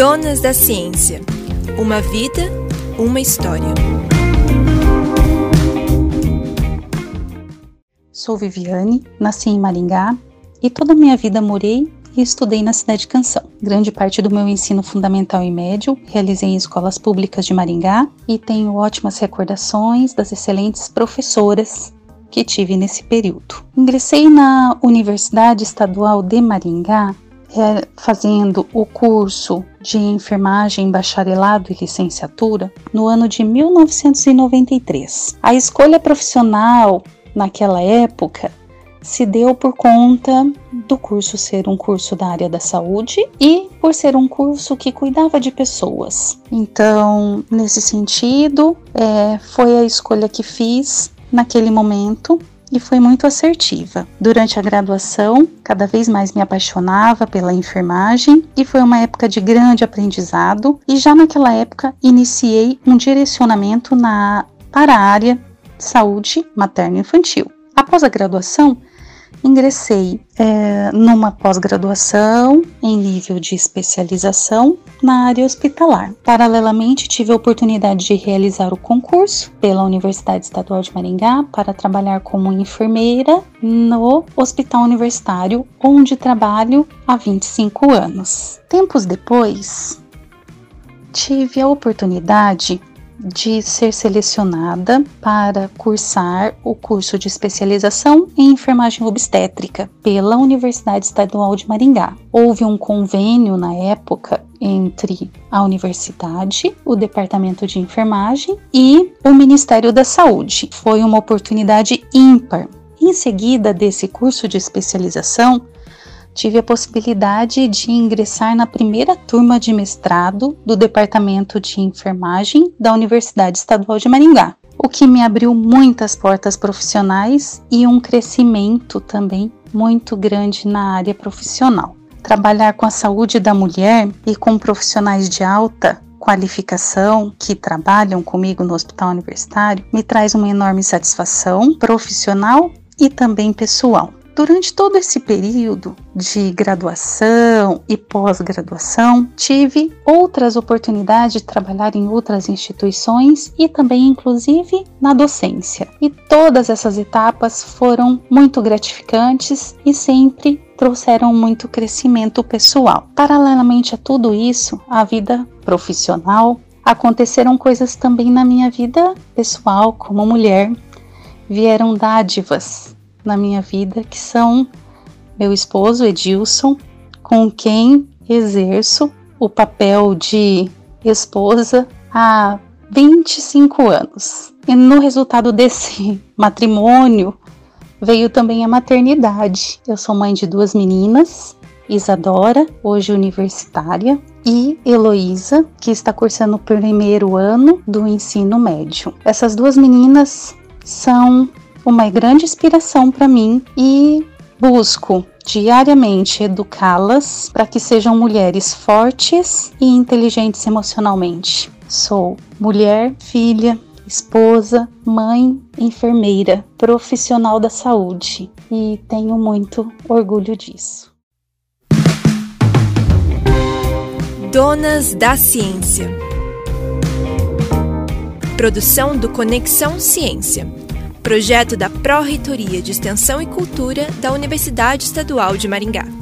Donas da Ciência. Uma vida, uma história. Sou Viviane, nasci em Maringá e toda a minha vida morei e estudei na cidade de Canção. Grande parte do meu ensino fundamental e médio realizei em escolas públicas de Maringá e tenho ótimas recordações das excelentes professoras que tive nesse período. Ingressei na Universidade Estadual de Maringá fazendo o curso de enfermagem, bacharelado e licenciatura no ano de 1993. A escolha profissional naquela época se deu por conta do curso ser um curso da área da saúde e por ser um curso que cuidava de pessoas. Então, nesse sentido, é, foi a escolha que fiz naquele momento e foi muito assertiva. Durante a graduação, cada vez mais me apaixonava pela enfermagem e foi uma época de grande aprendizado e já naquela época iniciei um direcionamento na para a área de saúde materno-infantil. Após a graduação, ingressei é, numa pós-graduação em nível de especialização na área hospitalar. Paralelamente, tive a oportunidade de realizar o concurso pela Universidade Estadual de Maringá para trabalhar como enfermeira no Hospital Universitário, onde trabalho há 25 anos. Tempos depois, tive a oportunidade de ser selecionada para cursar o curso de especialização em enfermagem obstétrica pela Universidade Estadual de Maringá. Houve um convênio na época entre a universidade, o departamento de enfermagem e o Ministério da Saúde. Foi uma oportunidade ímpar. Em seguida desse curso de especialização, tive a possibilidade de ingressar na primeira turma de mestrado do Departamento de Enfermagem da Universidade Estadual de Maringá, o que me abriu muitas portas profissionais e um crescimento também muito grande na área profissional. Trabalhar com a saúde da mulher e com profissionais de alta qualificação que trabalham comigo no hospital universitário me traz uma enorme satisfação profissional e também pessoal. Durante todo esse período de graduação e pós-graduação, tive outras oportunidades de trabalhar em outras instituições e também, inclusive, na docência. E todas essas etapas foram muito gratificantes e sempre trouxeram muito crescimento pessoal. Paralelamente a tudo isso, a vida profissional, aconteceram coisas também na minha vida pessoal como mulher. Vieram dádivas na minha vida, que são meu esposo Edilson, com quem exerço o papel de esposa há 25 anos. E no resultado desse matrimônio veio também a maternidade. Eu sou mãe de duas meninas, Isadora, hoje universitária, e Heloísa, que está cursando o primeiro ano do ensino médio. Essas duas meninas são uma grande inspiração para mim e busco diariamente educá-las para que sejam mulheres fortes e inteligentes emocionalmente. Sou mulher, filha, esposa, mãe, enfermeira, profissional da saúde e tenho muito orgulho disso. Donas da Ciência. Produção do Conexão Ciência projeto da Pró-Reitoria de Extensão e Cultura da Universidade Estadual de Maringá.